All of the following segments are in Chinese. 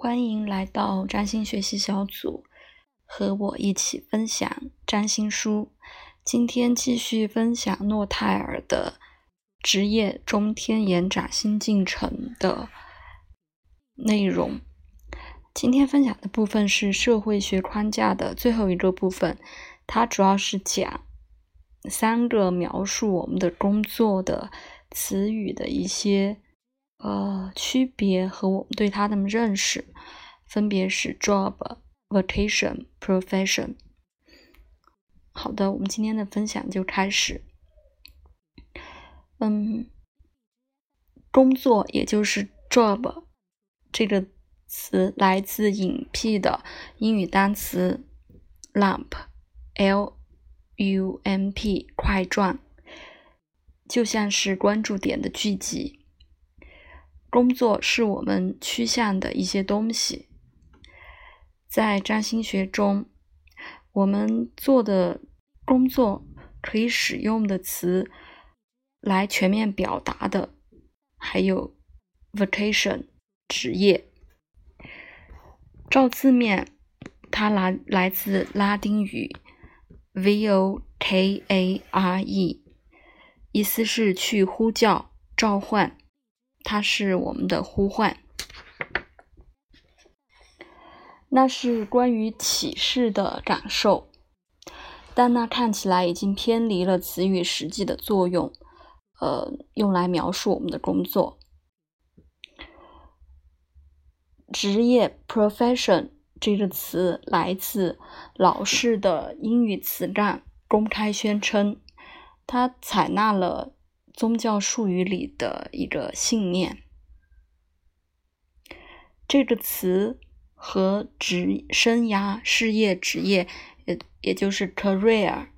欢迎来到占星学习小组，和我一起分享占星书。今天继续分享诺泰尔的职业中天眼崭新进程的内容。今天分享的部分是社会学框架的最后一个部分，它主要是讲三个描述我们的工作的词语的一些。呃，区别和我们对它的认识，分别是 job、vocation、profession。好的，我们今天的分享就开始。嗯，工作也就是 job 这个词来自隐蔽的英语单词 lump，l u m p，块状，就像是关注点的聚集。工作是我们趋向的一些东西，在占星学中，我们做的工作可以使用的词来全面表达的，还有 vocation 职业。照字面，它来来自拉丁语 vocare，意思是去呼叫、召唤。它是我们的呼唤，那是关于启示的感受，但那看起来已经偏离了词语实际的作用，呃，用来描述我们的工作。职业 （profession） 这个词来自老式的英语词干公开宣称，它采纳了。宗教术语里的一个信念，这个词和职生涯、事业、职业，也也就是 career，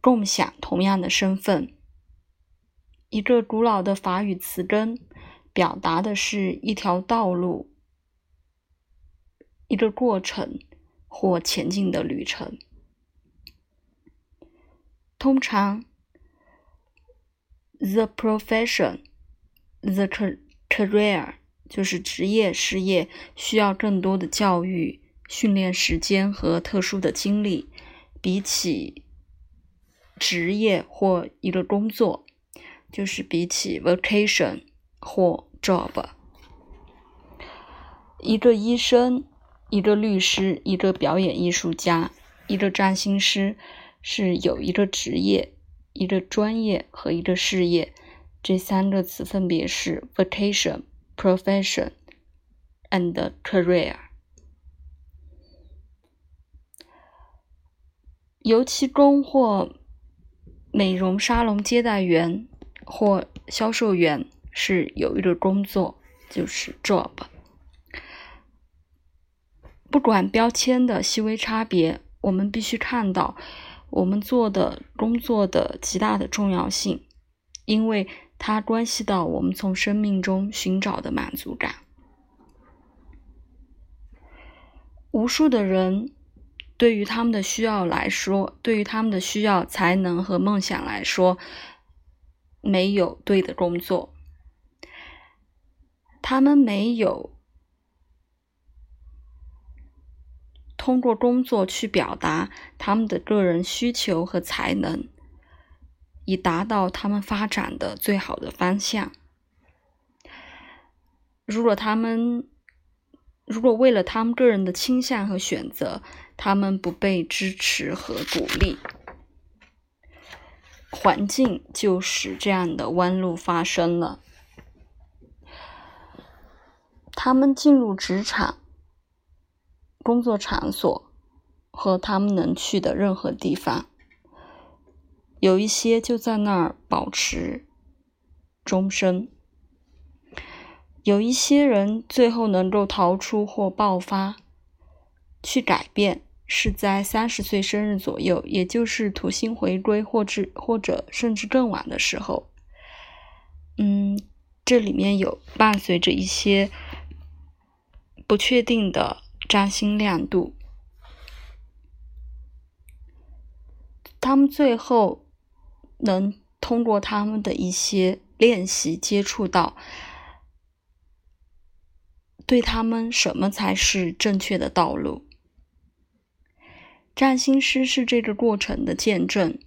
共享同样的身份。一个古老的法语词根，表达的是一条道路、一个过程或前进的旅程。通常。The profession, the career 就是职业事业，需要更多的教育、训练时间和特殊的经历，比起职业或一个工作，就是比起 vocation 或 job。一个医生、一个律师、一个表演艺术家、一个占星师是有一个职业。一个专业和一个事业，这三个词分别是 vocation、profession and career。油漆工或美容沙龙接待员或销售员是有一个工作，就是 job。不管标签的细微差别，我们必须看到。我们做的工作的极大的重要性，因为它关系到我们从生命中寻找的满足感。无数的人对于他们的需要来说，对于他们的需要、才能和梦想来说，没有对的工作，他们没有。通过工作去表达他们的个人需求和才能，以达到他们发展的最好的方向。如果他们如果为了他们个人的倾向和选择，他们不被支持和鼓励，环境就使这样的弯路发生了。他们进入职场。工作场所和他们能去的任何地方，有一些就在那儿保持终身。有一些人最后能够逃出或爆发，去改变，是在三十岁生日左右，也就是土星回归或者或者甚至更晚的时候。嗯，这里面有伴随着一些不确定的。占星亮度，他们最后能通过他们的一些练习接触到对他们什么才是正确的道路。占星师是这个过程的见证，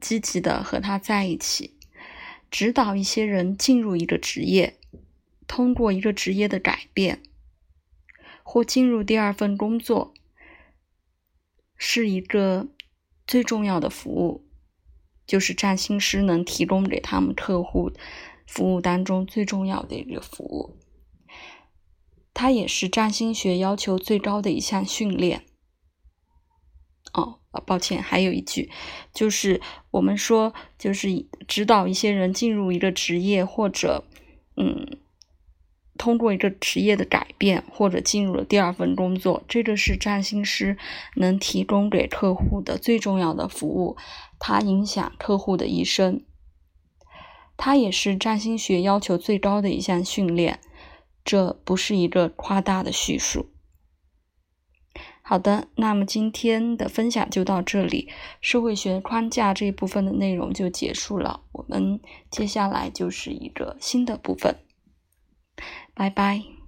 积极的和他在一起，指导一些人进入一个职业，通过一个职业的改变，或进入第二份工作，是一个最重要的服务，就是占星师能提供给他们客户服务当中最重要的一个服务。它也是占星学要求最高的一项训练。哦，抱歉，还有一句，就是我们说，就是指导一些人进入一个职业，或者，嗯，通过一个职业的改变，或者进入了第二份工作，这个是占星师能提供给客户的最重要的服务，它影响客户的一生。它也是占星学要求最高的一项训练，这不是一个夸大的叙述。好的，那么今天的分享就到这里，社会学框架这一部分的内容就结束了。我们接下来就是一个新的部分，拜拜。